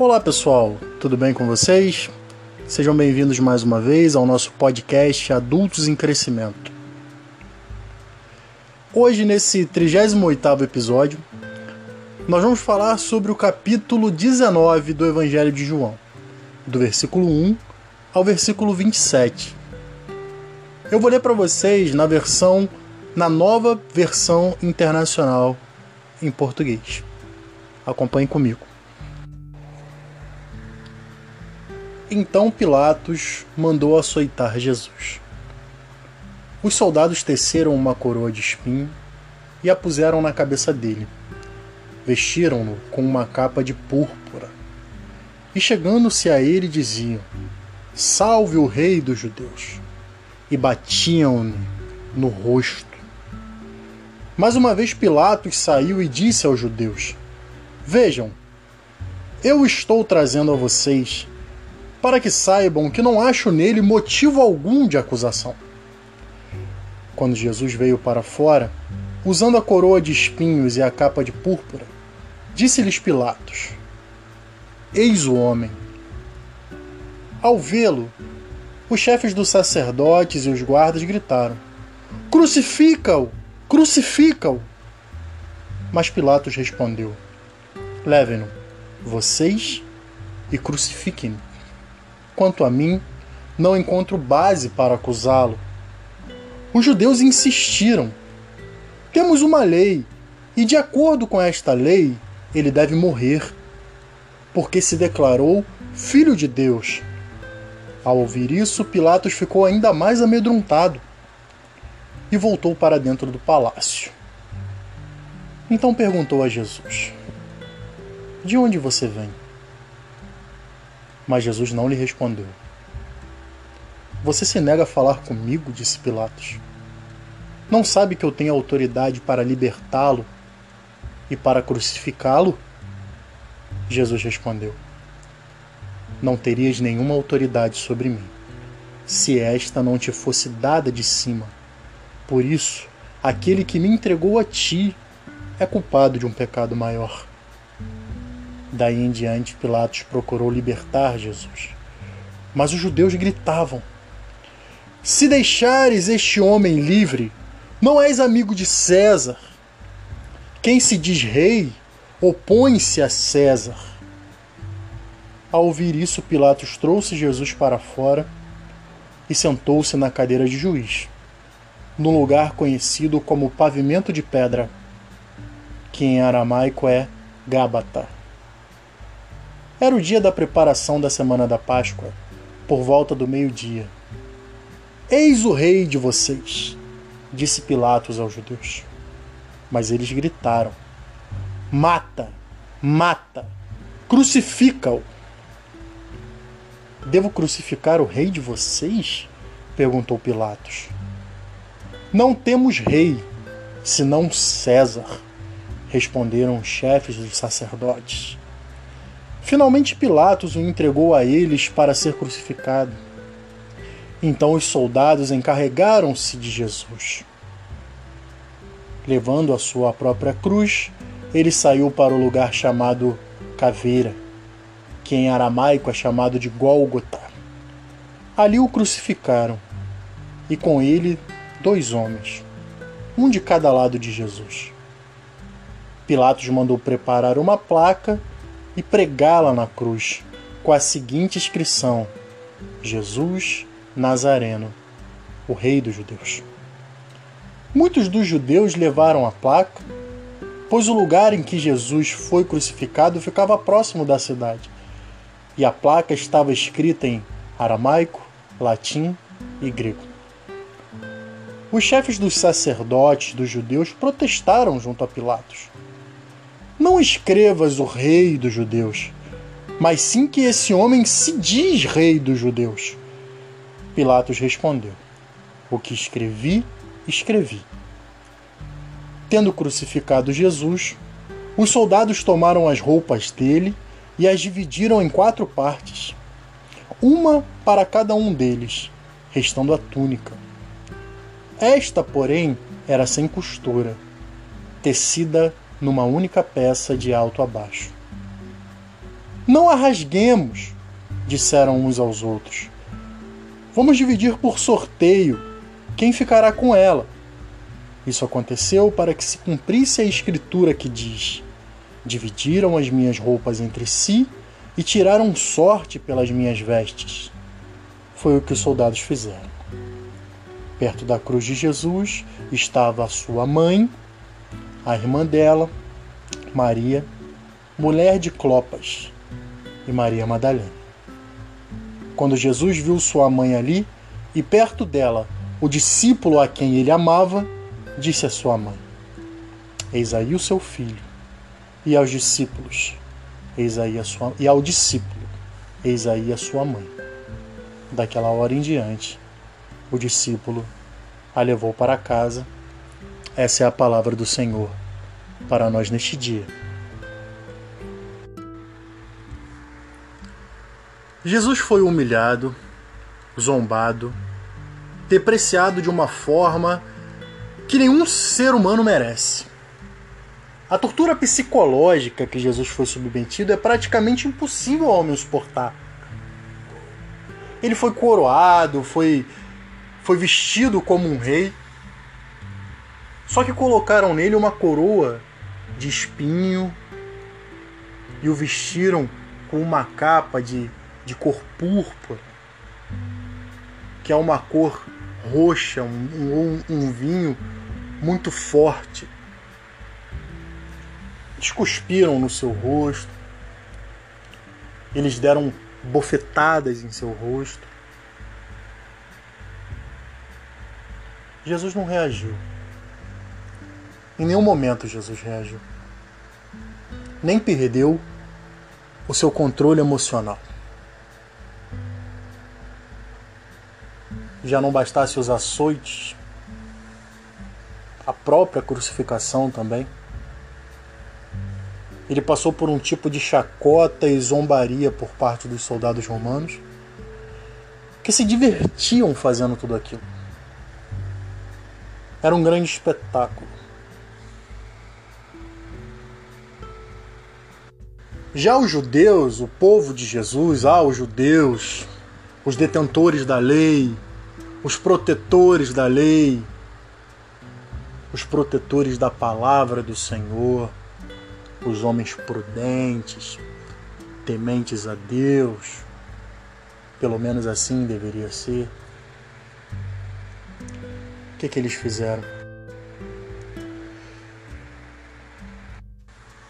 Olá pessoal, tudo bem com vocês? Sejam bem-vindos mais uma vez ao nosso podcast Adultos em Crescimento. Hoje, nesse 38 episódio, nós vamos falar sobre o capítulo 19 do Evangelho de João, do versículo 1 ao versículo 27. Eu vou ler para vocês na versão, na nova versão internacional em português. Acompanhe comigo. Então Pilatos mandou açoitar Jesus. Os soldados teceram uma coroa de espinho e a puseram na cabeça dele. Vestiram-no com uma capa de púrpura. E chegando-se a ele diziam: Salve o rei dos judeus! E batiam-lhe no rosto. Mais uma vez Pilatos saiu e disse aos judeus: Vejam, eu estou trazendo a vocês para que saibam que não acho nele motivo algum de acusação. Quando Jesus veio para fora, usando a coroa de espinhos e a capa de púrpura, disse-lhes Pilatos: Eis o homem. Ao vê-lo, os chefes dos sacerdotes e os guardas gritaram: Crucifica-o! Crucifica-o! Mas Pilatos respondeu: Levem-no, vocês, e crucifiquem-no. Quanto a mim, não encontro base para acusá-lo. Os judeus insistiram. Temos uma lei, e de acordo com esta lei, ele deve morrer, porque se declarou filho de Deus. Ao ouvir isso, Pilatos ficou ainda mais amedrontado e voltou para dentro do palácio. Então perguntou a Jesus: De onde você vem? Mas Jesus não lhe respondeu. Você se nega a falar comigo? disse Pilatos. Não sabe que eu tenho autoridade para libertá-lo e para crucificá-lo? Jesus respondeu: Não terias nenhuma autoridade sobre mim, se esta não te fosse dada de cima. Por isso, aquele que me entregou a ti é culpado de um pecado maior. Daí em diante, Pilatos procurou libertar Jesus. Mas os judeus gritavam: Se deixares este homem livre, não és amigo de César. Quem se diz rei opõe-se a César. Ao ouvir isso, Pilatos trouxe Jesus para fora e sentou-se na cadeira de juiz, num lugar conhecido como pavimento de pedra, que em aramaico é Gábata. Era o dia da preparação da semana da Páscoa, por volta do meio-dia. Eis o rei de vocês, disse Pilatos aos judeus. Mas eles gritaram: Mata, mata, crucifica-o. Devo crucificar o rei de vocês? perguntou Pilatos. Não temos rei, senão César, responderam os chefes dos sacerdotes. Finalmente Pilatos o entregou a eles para ser crucificado. Então os soldados encarregaram-se de Jesus. Levando a sua própria cruz, ele saiu para o lugar chamado Caveira, que em aramaico é chamado de Gólgota. Ali o crucificaram, e com ele dois homens, um de cada lado de Jesus. Pilatos mandou preparar uma placa e pregá-la na cruz, com a seguinte inscrição: Jesus Nazareno, o Rei dos Judeus. Muitos dos judeus levaram a placa, pois o lugar em que Jesus foi crucificado ficava próximo da cidade, e a placa estava escrita em aramaico, latim e grego. Os chefes dos sacerdotes dos judeus protestaram junto a Pilatos. Não escrevas o rei dos judeus, mas sim que esse homem se diz rei dos judeus. Pilatos respondeu: O que escrevi, escrevi. Tendo crucificado Jesus, os soldados tomaram as roupas dele e as dividiram em quatro partes, uma para cada um deles, restando a túnica. Esta, porém, era sem costura, tecida numa única peça de alto a baixo. Não a rasguemos, disseram uns aos outros. Vamos dividir por sorteio quem ficará com ela. Isso aconteceu para que se cumprisse a escritura que diz: Dividiram as minhas roupas entre si e tiraram sorte pelas minhas vestes. Foi o que os soldados fizeram. Perto da cruz de Jesus estava a sua mãe, a irmã dela, Maria, mulher de Clopas, e Maria Madalena. Quando Jesus viu sua mãe ali e perto dela o discípulo a quem ele amava, disse à sua mãe: Eis aí o seu filho. E aos discípulos: Eis aí a sua e ao discípulo: Eis aí a sua mãe. Daquela hora em diante, o discípulo a levou para casa. Essa é a palavra do Senhor para nós neste dia. Jesus foi humilhado, zombado, depreciado de uma forma que nenhum ser humano merece. A tortura psicológica que Jesus foi submetido é praticamente impossível ao homem suportar. Ele foi coroado, foi, foi vestido como um rei. Só que colocaram nele uma coroa de espinho e o vestiram com uma capa de, de cor púrpura, que é uma cor roxa, um, um, um vinho muito forte. Eles cuspiram no seu rosto, eles deram bofetadas em seu rosto. Jesus não reagiu. Em nenhum momento Jesus reagiu. Nem perdeu o seu controle emocional. Já não bastasse os açoites, a própria crucificação também. Ele passou por um tipo de chacota e zombaria por parte dos soldados romanos que se divertiam fazendo tudo aquilo. Era um grande espetáculo. Já os judeus, o povo de Jesus, ah, os judeus, os detentores da lei, os protetores da lei, os protetores da palavra do Senhor, os homens prudentes, tementes a Deus, pelo menos assim deveria ser. O que, que eles fizeram?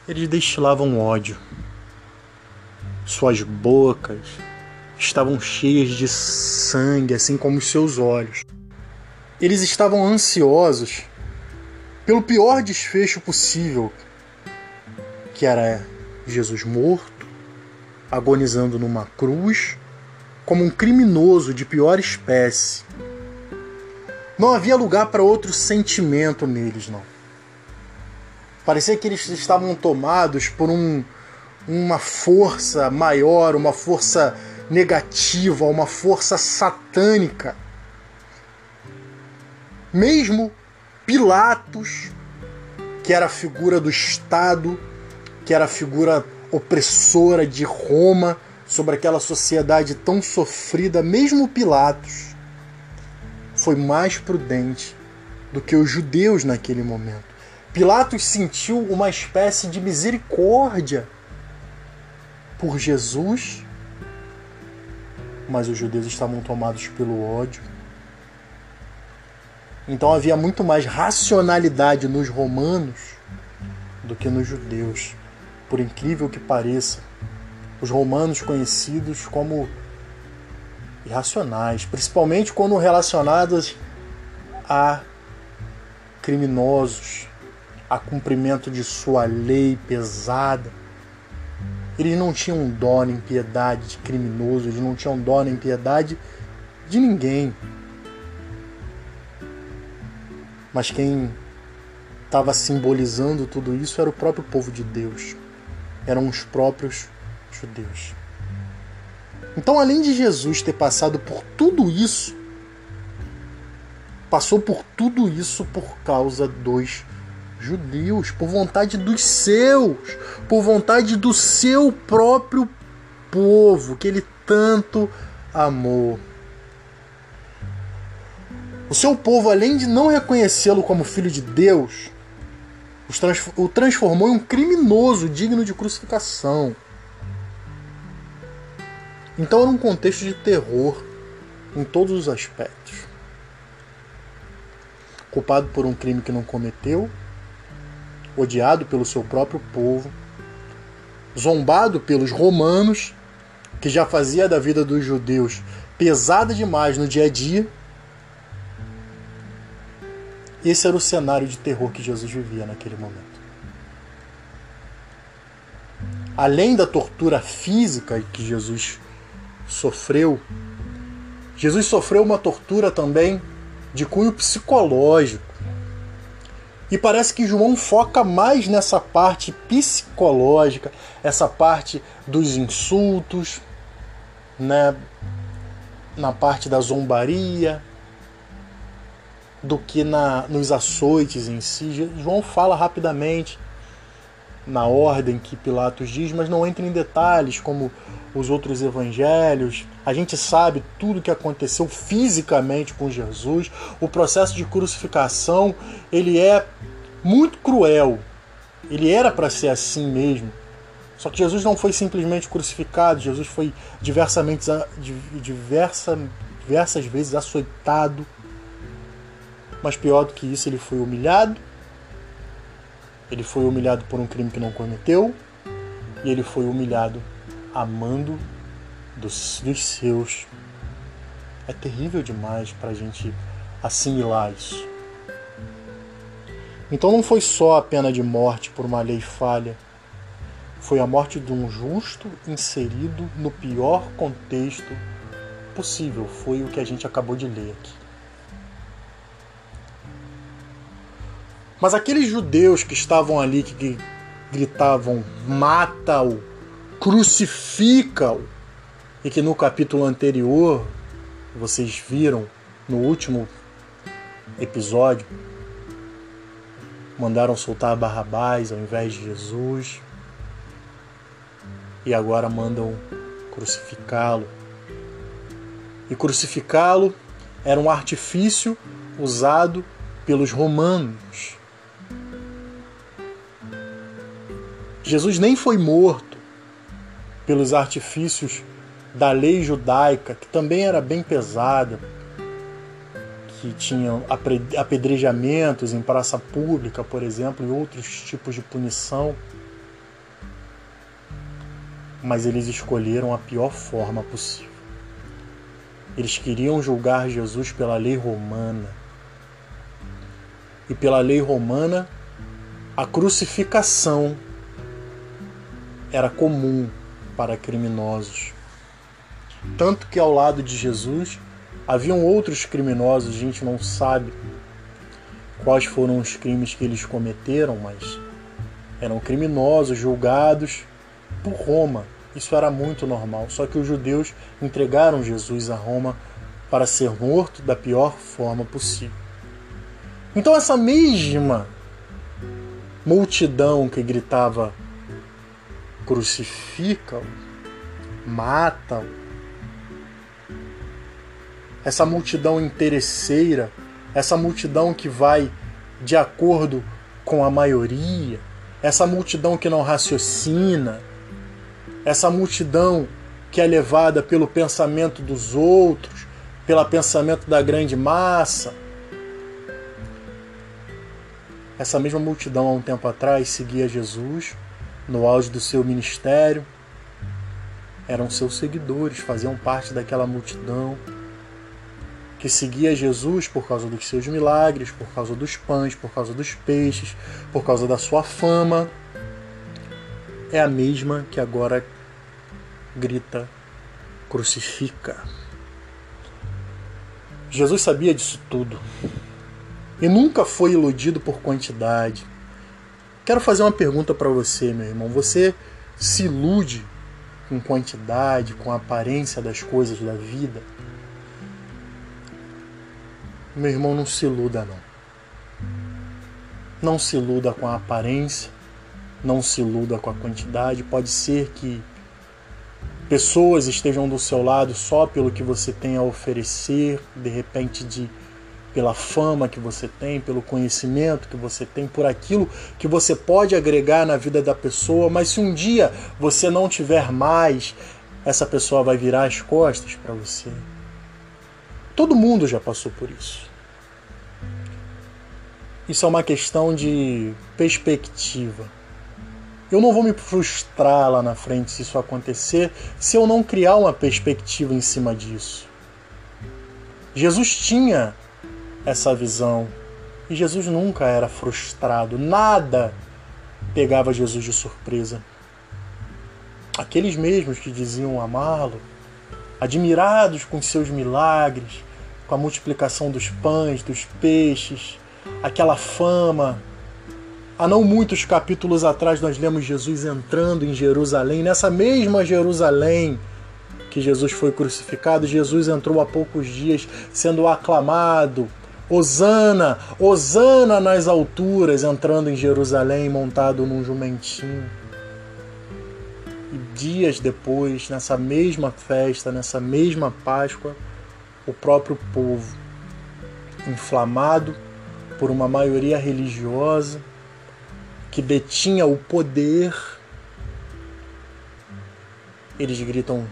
Eles destilavam ódio. Suas bocas estavam cheias de sangue, assim como os seus olhos. Eles estavam ansiosos pelo pior desfecho possível, que era Jesus morto, agonizando numa cruz, como um criminoso de pior espécie. Não havia lugar para outro sentimento neles, não. Parecia que eles estavam tomados por um, uma força maior, uma força negativa, uma força satânica. Mesmo Pilatos, que era a figura do Estado, que era a figura opressora de Roma sobre aquela sociedade tão sofrida, mesmo Pilatos foi mais prudente do que os judeus naquele momento. Pilatos sentiu uma espécie de misericórdia por Jesus, mas os judeus estavam tomados pelo ódio então havia muito mais racionalidade nos romanos do que nos judeus, por incrível que pareça. Os romanos conhecidos como irracionais, principalmente quando relacionados a criminosos, a cumprimento de sua lei pesada. Eles não tinham dó nem piedade de criminoso, eles não tinham dó nem piedade de ninguém. Mas quem estava simbolizando tudo isso era o próprio povo de Deus. Eram os próprios judeus. Então, além de Jesus ter passado por tudo isso, passou por tudo isso por causa dos judeus, por vontade dos seus, por vontade do seu próprio povo que ele tanto amou. O seu povo, além de não reconhecê-lo como filho de Deus, o transformou em um criminoso digno de crucificação. Então era um contexto de terror em todos os aspectos. Culpado por um crime que não cometeu, odiado pelo seu próprio povo, zombado pelos romanos, que já fazia da vida dos judeus pesada demais no dia a dia. Esse era o cenário de terror que Jesus vivia naquele momento. Além da tortura física que Jesus sofreu, Jesus sofreu uma tortura também de cunho psicológico. E parece que João foca mais nessa parte psicológica, essa parte dos insultos, né, na parte da zombaria, do que na, nos açoites em si. João fala rapidamente na ordem que Pilatos diz, mas não entra em detalhes como os outros evangelhos. A gente sabe tudo o que aconteceu fisicamente com Jesus. O processo de crucificação, ele é muito cruel. Ele era para ser assim mesmo. Só que Jesus não foi simplesmente crucificado, Jesus foi diversamente, diversa, diversas vezes açoitado. Mas pior do que isso, ele foi humilhado. Ele foi humilhado por um crime que não cometeu. E ele foi humilhado amando dos, dos seus. É terrível demais para a gente assimilar isso. Então não foi só a pena de morte por uma lei falha, foi a morte de um justo inserido no pior contexto possível. Foi o que a gente acabou de ler aqui. Mas aqueles judeus que estavam ali, que gritavam mata-o, crucifica-o, e que no capítulo anterior vocês viram, no último episódio, mandaram soltar Barrabás ao invés de Jesus e agora mandam crucificá-lo. E crucificá-lo era um artifício usado pelos romanos. Jesus nem foi morto pelos artifícios da lei judaica, que também era bem pesada, que tinham apedrejamentos em praça pública, por exemplo, e outros tipos de punição. Mas eles escolheram a pior forma possível. Eles queriam julgar Jesus pela lei romana. E pela lei romana, a crucificação era comum para criminosos. Tanto que ao lado de Jesus Haviam outros criminosos, a gente não sabe quais foram os crimes que eles cometeram, mas eram criminosos julgados por Roma. Isso era muito normal. Só que os judeus entregaram Jesus a Roma para ser morto da pior forma possível. Então, essa mesma multidão que gritava: crucifica-o, mata-o, essa multidão interesseira, essa multidão que vai de acordo com a maioria, essa multidão que não raciocina, essa multidão que é levada pelo pensamento dos outros, pelo pensamento da grande massa. Essa mesma multidão, há um tempo atrás, seguia Jesus no auge do seu ministério, eram seus seguidores, faziam parte daquela multidão que seguia Jesus por causa dos seus milagres, por causa dos pães, por causa dos peixes, por causa da sua fama, é a mesma que agora grita: crucifica. Jesus sabia disso tudo e nunca foi iludido por quantidade. Quero fazer uma pergunta para você, meu irmão. Você se ilude com quantidade, com a aparência das coisas da vida? Meu irmão, não se iluda não. Não se iluda com a aparência, não se iluda com a quantidade. Pode ser que pessoas estejam do seu lado só pelo que você tem a oferecer, de repente de pela fama que você tem, pelo conhecimento que você tem, por aquilo que você pode agregar na vida da pessoa, mas se um dia você não tiver mais, essa pessoa vai virar as costas para você. Todo mundo já passou por isso. Isso é uma questão de perspectiva. Eu não vou me frustrar lá na frente se isso acontecer, se eu não criar uma perspectiva em cima disso. Jesus tinha essa visão e Jesus nunca era frustrado, nada pegava Jesus de surpresa. Aqueles mesmos que diziam amá-lo, admirados com seus milagres, com a multiplicação dos pães, dos peixes, aquela fama. Há não muitos capítulos atrás nós lemos Jesus entrando em Jerusalém, nessa mesma Jerusalém que Jesus foi crucificado, Jesus entrou há poucos dias sendo aclamado. Osana, Osana nas alturas, entrando em Jerusalém montado num jumentinho. E dias depois, nessa mesma festa, nessa mesma Páscoa, o próprio povo, inflamado por uma maioria religiosa que detinha o poder, eles gritam: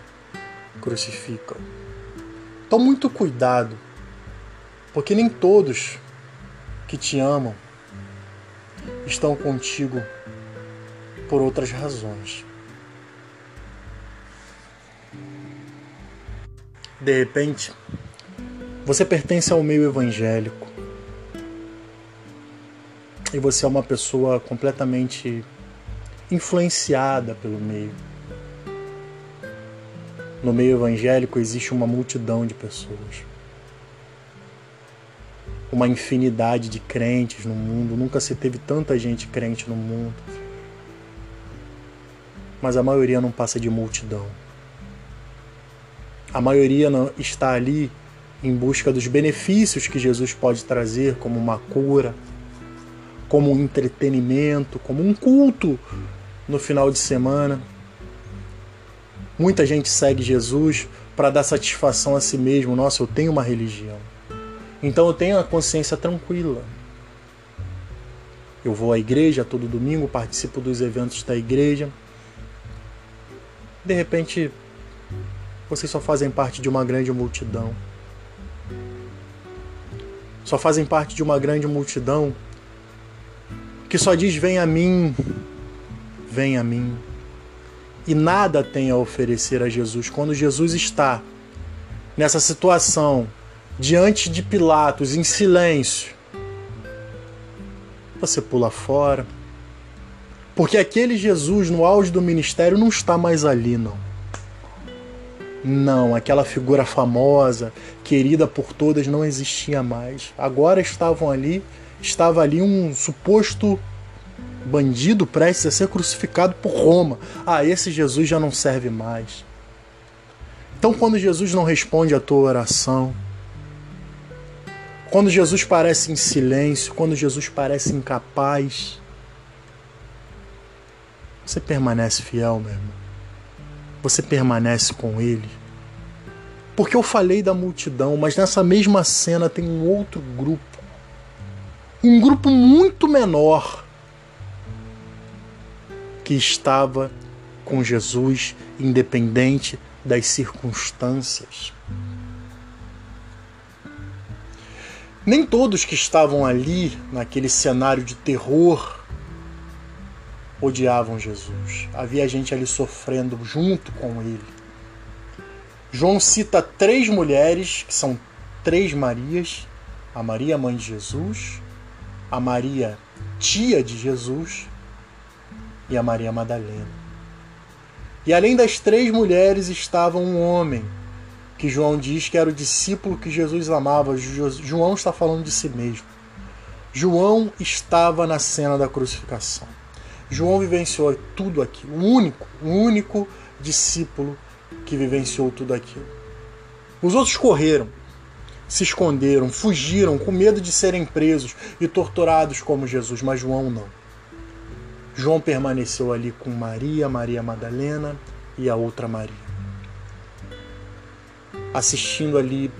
crucificam. Então, muito cuidado, porque nem todos que te amam estão contigo por outras razões. De repente, você pertence ao meio evangélico e você é uma pessoa completamente influenciada pelo meio. No meio evangélico existe uma multidão de pessoas. Uma infinidade de crentes no mundo. Nunca se teve tanta gente crente no mundo. Mas a maioria não passa de multidão. A maioria não está ali em busca dos benefícios que Jesus pode trazer, como uma cura, como um entretenimento, como um culto no final de semana. Muita gente segue Jesus para dar satisfação a si mesmo. Nossa, eu tenho uma religião. Então eu tenho a consciência tranquila. Eu vou à igreja todo domingo, participo dos eventos da igreja. De repente, vocês só fazem parte de uma grande multidão. Só fazem parte de uma grande multidão que só diz: Vem a mim, vem a mim. E nada tem a oferecer a Jesus. Quando Jesus está nessa situação, diante de Pilatos, em silêncio, você pula fora. Porque aquele Jesus, no auge do ministério, não está mais ali, não. Não, aquela figura famosa, querida por todas, não existia mais. Agora estavam ali estava ali um suposto bandido prestes a ser crucificado por Roma. Ah, esse Jesus já não serve mais. Então, quando Jesus não responde à tua oração, quando Jesus parece em silêncio, quando Jesus parece incapaz, você permanece fiel, meu irmão. Você permanece com Ele. Porque eu falei da multidão, mas nessa mesma cena tem um outro grupo um grupo muito menor que estava com Jesus, independente das circunstâncias. Nem todos que estavam ali, naquele cenário de terror, odiavam Jesus. Havia gente ali sofrendo junto com ele. João cita três mulheres, que são três Marias: a Maria, mãe de Jesus, a Maria, tia de Jesus, e a Maria Madalena. E além das três mulheres estava um homem, que João diz que era o discípulo que Jesus amava. João está falando de si mesmo. João estava na cena da crucificação. João vivenciou tudo aquilo, o único, o único discípulo que vivenciou tudo aquilo. Os outros correram, se esconderam, fugiram com medo de serem presos e torturados como Jesus, mas João não. João permaneceu ali com Maria, Maria Madalena e a outra Maria. assistindo ali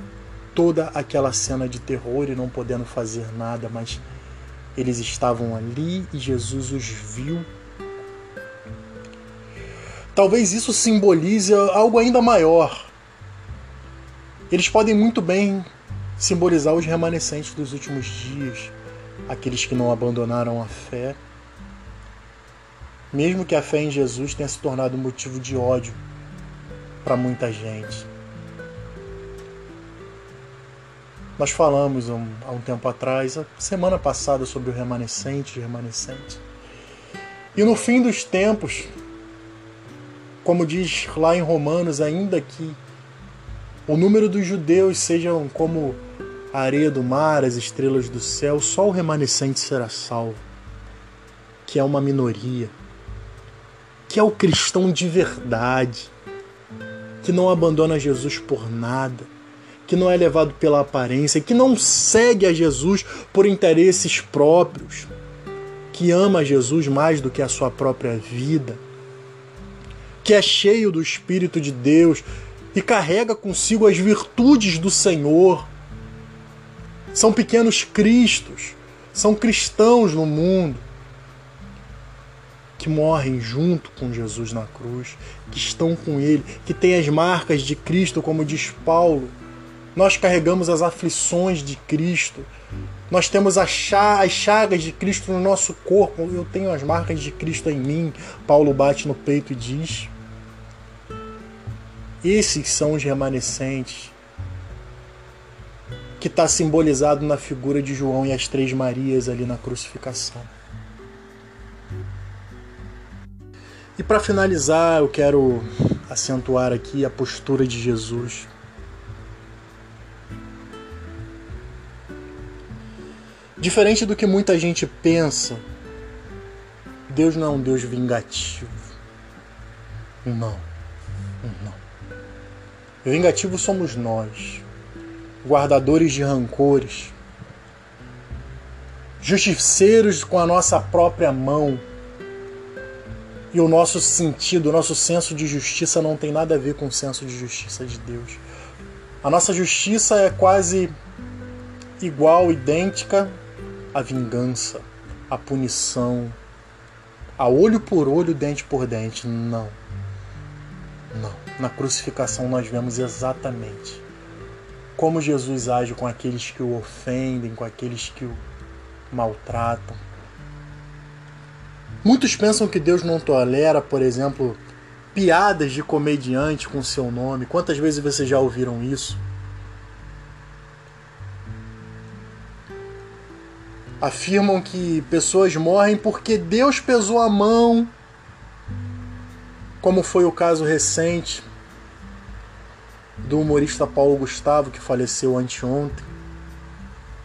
toda aquela cena de terror e não podendo fazer nada, mas eles estavam ali e Jesus os viu. Talvez isso simbolize algo ainda maior. Eles podem muito bem simbolizar os remanescentes dos últimos dias, aqueles que não abandonaram a fé. Mesmo que a fé em Jesus tenha se tornado motivo de ódio para muita gente. Nós falamos um, há um tempo atrás, a semana passada, sobre o remanescente, remanescente. E no fim dos tempos, como diz lá em Romanos, ainda que o número dos judeus sejam como a areia do mar, as estrelas do céu, só o remanescente será salvo, que é uma minoria, que é o cristão de verdade, que não abandona Jesus por nada que não é levado pela aparência, que não segue a Jesus por interesses próprios, que ama Jesus mais do que a sua própria vida, que é cheio do Espírito de Deus e carrega consigo as virtudes do Senhor. São pequenos cristos, são cristãos no mundo que morrem junto com Jesus na cruz, que estão com Ele, que têm as marcas de Cristo, como diz Paulo nós carregamos as aflições de Cristo. Nós temos as chagas de Cristo no nosso corpo. Eu tenho as marcas de Cristo em mim. Paulo bate no peito e diz: Esses são os remanescentes que está simbolizado na figura de João e as três Marias ali na crucificação. E para finalizar, eu quero acentuar aqui a postura de Jesus. Diferente do que muita gente pensa, Deus não é um Deus vingativo. Não. Não. Vingativo somos nós, guardadores de rancores, justiceiros com a nossa própria mão. E o nosso sentido, o nosso senso de justiça não tem nada a ver com o senso de justiça de Deus. A nossa justiça é quase igual, idêntica a vingança, a punição, a olho por olho, dente por dente. Não. Não. Na crucificação nós vemos exatamente como Jesus age com aqueles que o ofendem, com aqueles que o maltratam. Muitos pensam que Deus não tolera, por exemplo, piadas de comediante com seu nome. Quantas vezes vocês já ouviram isso? afirmam que pessoas morrem porque Deus pesou a mão, como foi o caso recente do humorista Paulo Gustavo, que faleceu anteontem.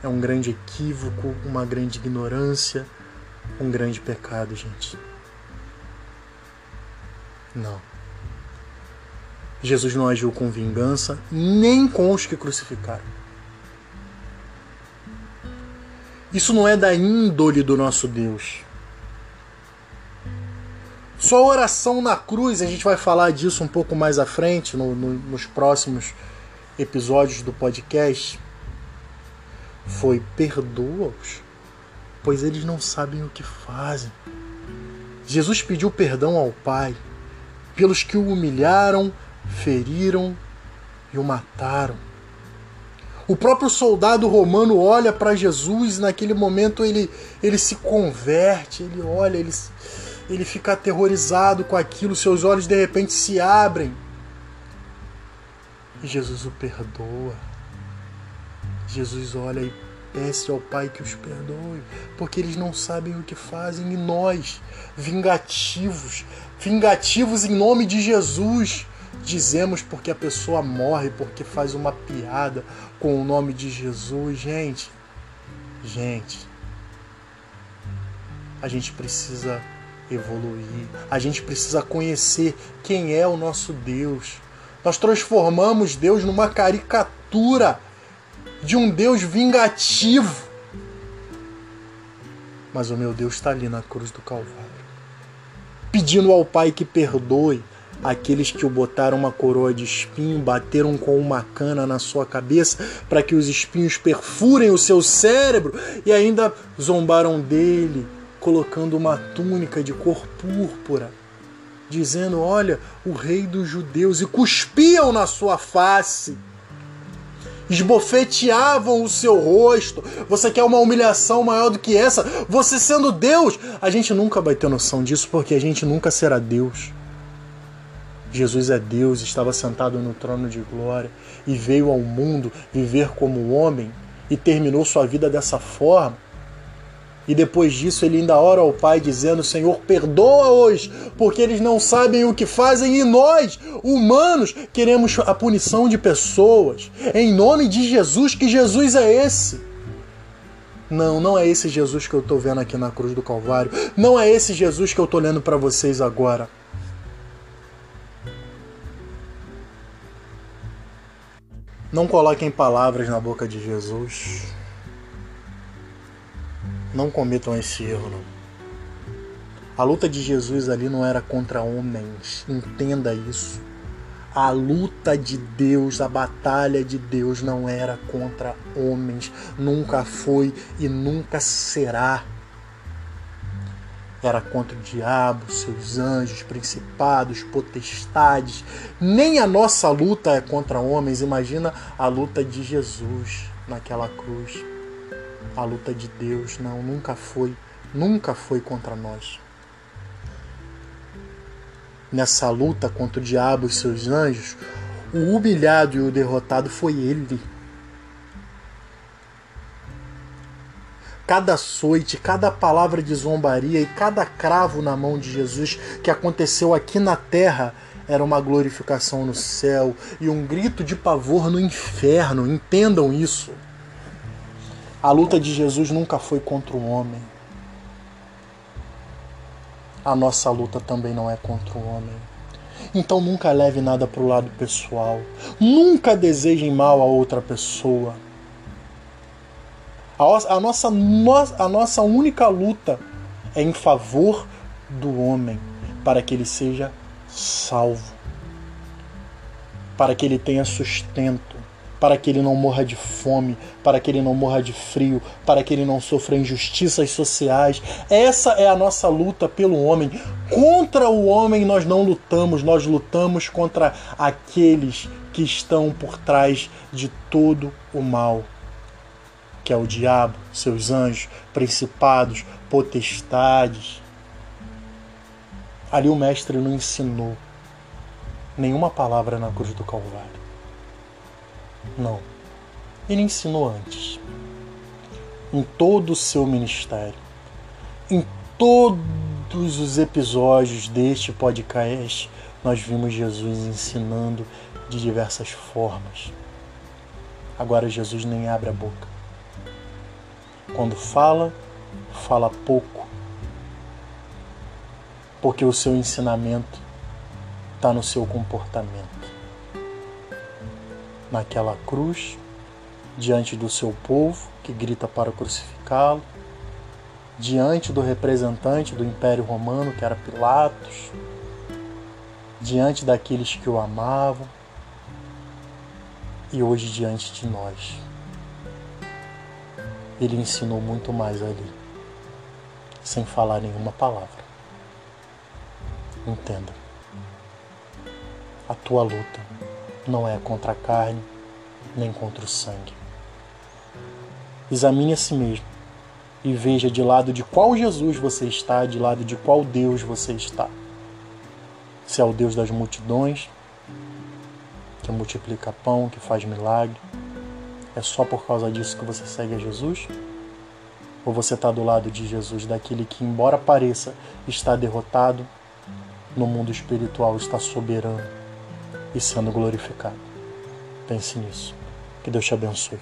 É um grande equívoco, uma grande ignorância, um grande pecado, gente. Não. Jesus não agiu com vingança, nem com os que crucificaram. Isso não é da índole do nosso Deus. Sua oração na cruz, a gente vai falar disso um pouco mais à frente, no, no, nos próximos episódios do podcast, foi: perdoa-os, pois eles não sabem o que fazem. Jesus pediu perdão ao Pai pelos que o humilharam, feriram e o mataram. O próprio soldado romano olha para Jesus naquele momento ele, ele se converte, ele olha, ele, ele fica aterrorizado com aquilo, seus olhos de repente se abrem. E Jesus o perdoa. Jesus olha e pede ao Pai que os perdoe, porque eles não sabem o que fazem. E nós, vingativos, vingativos em nome de Jesus, dizemos porque a pessoa morre, porque faz uma piada com o nome de Jesus. Gente, gente, a gente precisa evoluir, a gente precisa conhecer quem é o nosso Deus. Nós transformamos Deus numa caricatura de um Deus vingativo. Mas o meu Deus está ali na cruz do Calvário, pedindo ao Pai que perdoe, aqueles que o botaram uma coroa de espinho, bateram com uma cana na sua cabeça para que os espinhos perfurem o seu cérebro e ainda zombaram dele, colocando uma túnica de cor púrpura, dizendo: Olha, o rei dos judeus, e cuspiam na sua face esbofeteavam o seu rosto. Você quer uma humilhação maior do que essa? Você sendo Deus? A gente nunca vai ter noção disso porque a gente nunca será Deus. Jesus é Deus, estava sentado no trono de glória e veio ao mundo viver como homem e terminou sua vida dessa forma. E depois disso ele ainda ora ao Pai dizendo: Senhor, perdoa-os, porque eles não sabem o que fazem, e nós, humanos, queremos a punição de pessoas. Em nome de Jesus, que Jesus é esse? Não, não é esse Jesus que eu estou vendo aqui na cruz do Calvário. Não é esse Jesus que eu estou lendo para vocês agora. Não coloquem palavras na boca de Jesus. Não cometam esse erro, não. A luta de Jesus ali não era contra homens, entenda isso. A luta de Deus, a batalha de Deus não era contra homens, nunca foi e nunca será. Era contra o diabo, seus anjos, principados, potestades. Nem a nossa luta é contra homens, imagina a luta de Jesus naquela cruz a luta de Deus. Não, nunca foi, nunca foi contra nós. Nessa luta contra o diabo e seus anjos, o humilhado e o derrotado foi ele. Cada açoite, cada palavra de zombaria e cada cravo na mão de Jesus que aconteceu aqui na terra era uma glorificação no céu e um grito de pavor no inferno. Entendam isso. A luta de Jesus nunca foi contra o homem. A nossa luta também não é contra o homem. Então nunca leve nada para o lado pessoal. Nunca desejem mal a outra pessoa. A, nossa, a nossa única luta é em favor do homem, para que ele seja salvo, para que ele tenha sustento, para que ele não morra de fome, para que ele não morra de frio, para que ele não sofra injustiças sociais. Essa é a nossa luta pelo homem. Contra o homem nós não lutamos, nós lutamos contra aqueles que estão por trás de todo o mal, que é o diabo, seus anjos, principados, potestades. Ali o mestre não ensinou nenhuma palavra na cruz do Calvário. Não. Ele ensinou antes. Em todo o seu ministério. Em todos os episódios deste podcast, nós vimos Jesus ensinando de diversas formas. Agora Jesus nem abre a boca. Quando fala, fala pouco. Porque o seu ensinamento está no seu comportamento naquela cruz, diante do seu povo que grita para crucificá-lo, diante do representante do Império Romano, que era Pilatos, diante daqueles que o amavam e hoje diante de nós. Ele ensinou muito mais ali, sem falar nenhuma palavra. Entenda. A tua luta não é contra a carne nem contra o sangue. Examine a si mesmo e veja de lado de qual Jesus você está, de lado de qual Deus você está. Se é o Deus das multidões, que multiplica pão, que faz milagre, é só por causa disso que você segue a Jesus? Ou você está do lado de Jesus, daquele que, embora pareça estar derrotado, no mundo espiritual está soberano e sendo glorificado. Pense nisso. Que Deus te abençoe.